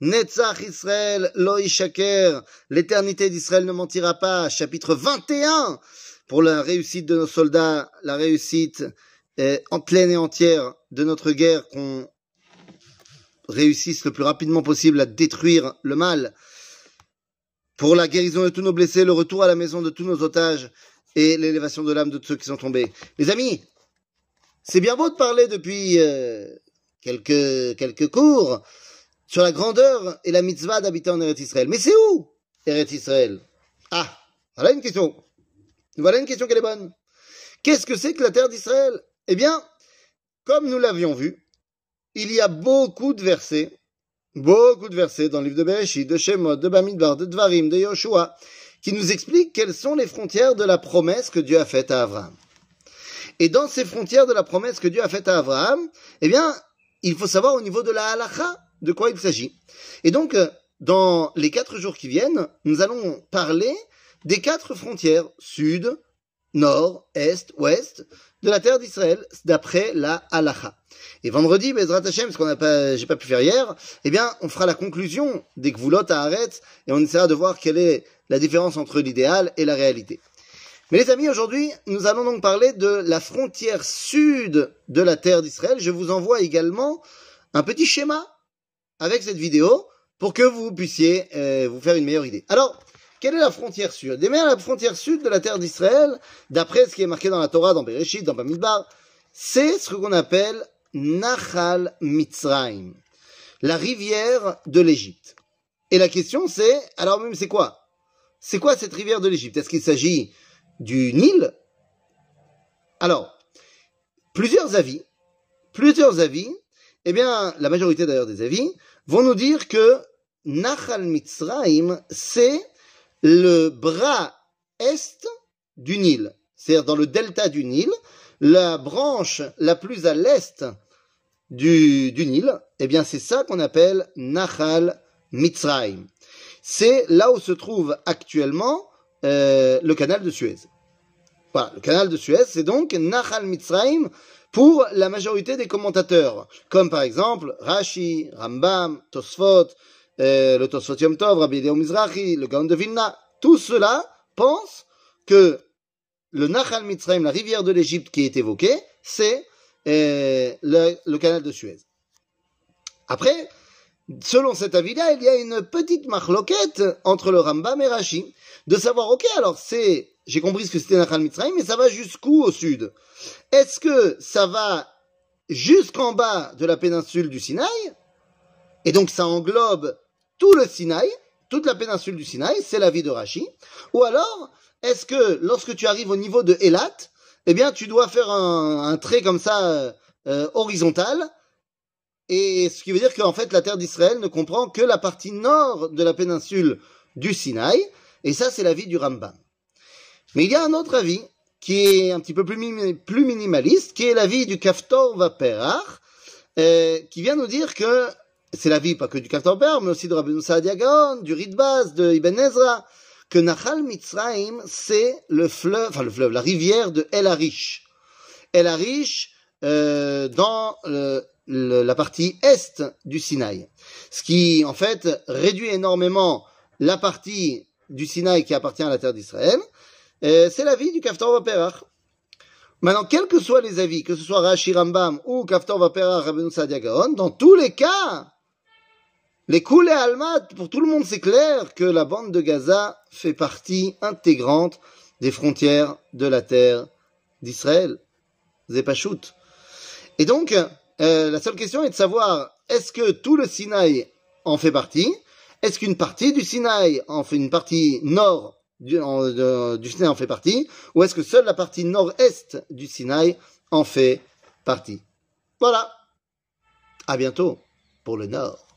Netzach Israël lo ishaker. L'éternité d'Israël ne mentira pas. Chapitre 21 pour la réussite de nos soldats, la réussite en pleine et entière de notre guerre, qu'on réussisse le plus rapidement possible à détruire le mal. Pour la guérison de tous nos blessés, le retour à la maison de tous nos otages et l'élévation de l'âme de tous ceux qui sont tombés. Les amis, c'est bien beau de parler depuis euh, quelques, quelques cours sur la grandeur et la mitzvah d'habiter en Eretz Israël. Mais c'est où Eretz Israël? Ah, voilà une question. Voilà une question qui est bonne. Qu'est-ce que c'est que la terre d'Israël? Eh bien, comme nous l'avions vu, il y a beaucoup de versets, beaucoup de versets dans le livre de Bereshit, de Shemot, de Bamidbar, de Dvarim, de Yoshua, qui nous expliquent quelles sont les frontières de la promesse que Dieu a faite à Abraham. Et dans ces frontières de la promesse que Dieu a faite à Abraham, eh bien, il faut savoir au niveau de la halacha de quoi il s'agit. Et donc, euh, dans les quatre jours qui viennent, nous allons parler des quatre frontières sud, nord, est, ouest de la terre d'Israël d'après la halacha. Et vendredi, Bezrat Hashem, ce qu'on n'a pas, j'ai pas pu faire hier, eh bien, on fera la conclusion des Gvulot à Arrête et on essaiera de voir quelle est la différence entre l'idéal et la réalité. Mais les amis, aujourd'hui, nous allons donc parler de la frontière sud de la terre d'Israël. Je vous envoie également un petit schéma avec cette vidéo pour que vous puissiez euh, vous faire une meilleure idée. Alors, quelle est la frontière sud? Eh la frontière sud de la terre d'Israël, d'après ce qui est marqué dans la Torah, dans Bereshit, dans Bamidbar, c'est ce qu'on appelle Nachal Mitzrayim, la rivière de l'Égypte. Et la question c'est, alors même c'est quoi? C'est quoi cette rivière de l'Égypte? Est-ce qu'il s'agit du Nil? Alors, plusieurs avis, plusieurs avis, eh bien, la majorité d'ailleurs des avis, vont nous dire que Nachal Mitzrayim, c'est le bras est du Nil, c'est-à-dire dans le delta du Nil, la branche la plus à l'est du, Nil, eh bien c'est ça qu'on appelle Nachal Mitzrayim. C'est là où se trouve actuellement euh, le canal de Suez. Le canal de Suez, c'est donc Nachal Mitzrayim pour la majorité des commentateurs, comme par exemple Rashi, Rambam, Tosfot, euh, le Tosfot Yom Tov, Rabbi Deo Mizrahi, le Gaon de Vilna. Tout cela pense que le Nachal Mitzrayim, la rivière de l'Égypte qui est évoquée, c'est euh, le, canal de Suez. Après, selon cet avis-là, il y a une petite marloquette entre le Rambam et Rashi, de savoir, ok, alors c'est, j'ai compris ce que c'était Nachal Mitzrayim, mais ça va jusqu'où au sud? Est-ce que ça va jusqu'en bas de la péninsule du Sinaï? Et donc ça englobe tout le Sinaï, toute la péninsule du Sinaï, c'est l'avis de Rashi. Ou alors, est-ce que lorsque tu arrives au niveau de Elat, eh bien, tu dois faire un, trait comme ça euh, horizontal, et ce qui veut dire qu'en fait, la terre d'Israël ne comprend que la partie nord de la péninsule du Sinaï, et ça, c'est l'avis du Rambam. Mais il y a un autre avis qui est un petit peu plus, plus minimaliste, qui est l'avis du Kaftor Vaperach, euh, qui vient nous dire que c'est l'avis pas que du Kaftor Vaperach, mais aussi de Rabbi Saadia Gaon, du Ritbaz, de Ibn Ezra, que Nachal Mitzrayim, c'est le fleuve, enfin le fleuve, la rivière de El Arish. El Arish, euh, dans la partie est du Sinaï. Ce qui, en fait, réduit énormément la partie du Sinaï qui appartient à la terre d'Israël. C'est l'avis du Kaftor Vaperach. Maintenant, quels que soient les avis, que ce soit Rashi Rambam ou Kaftor Vaperach Rabbeinu Sadia dans tous les cas, les coulées Almat, pour tout le monde, c'est clair que la bande de Gaza fait partie intégrante des frontières de la terre d'Israël. Zepachut. Et donc, euh, la seule question est de savoir, est-ce que tout le Sinaï en fait partie? Est-ce qu'une partie du Sinaï en fait une partie nord du, Sinaï en fait partie? Ou est-ce que seule la partie nord-est du Sinaï en fait partie? Voilà. À bientôt pour le nord.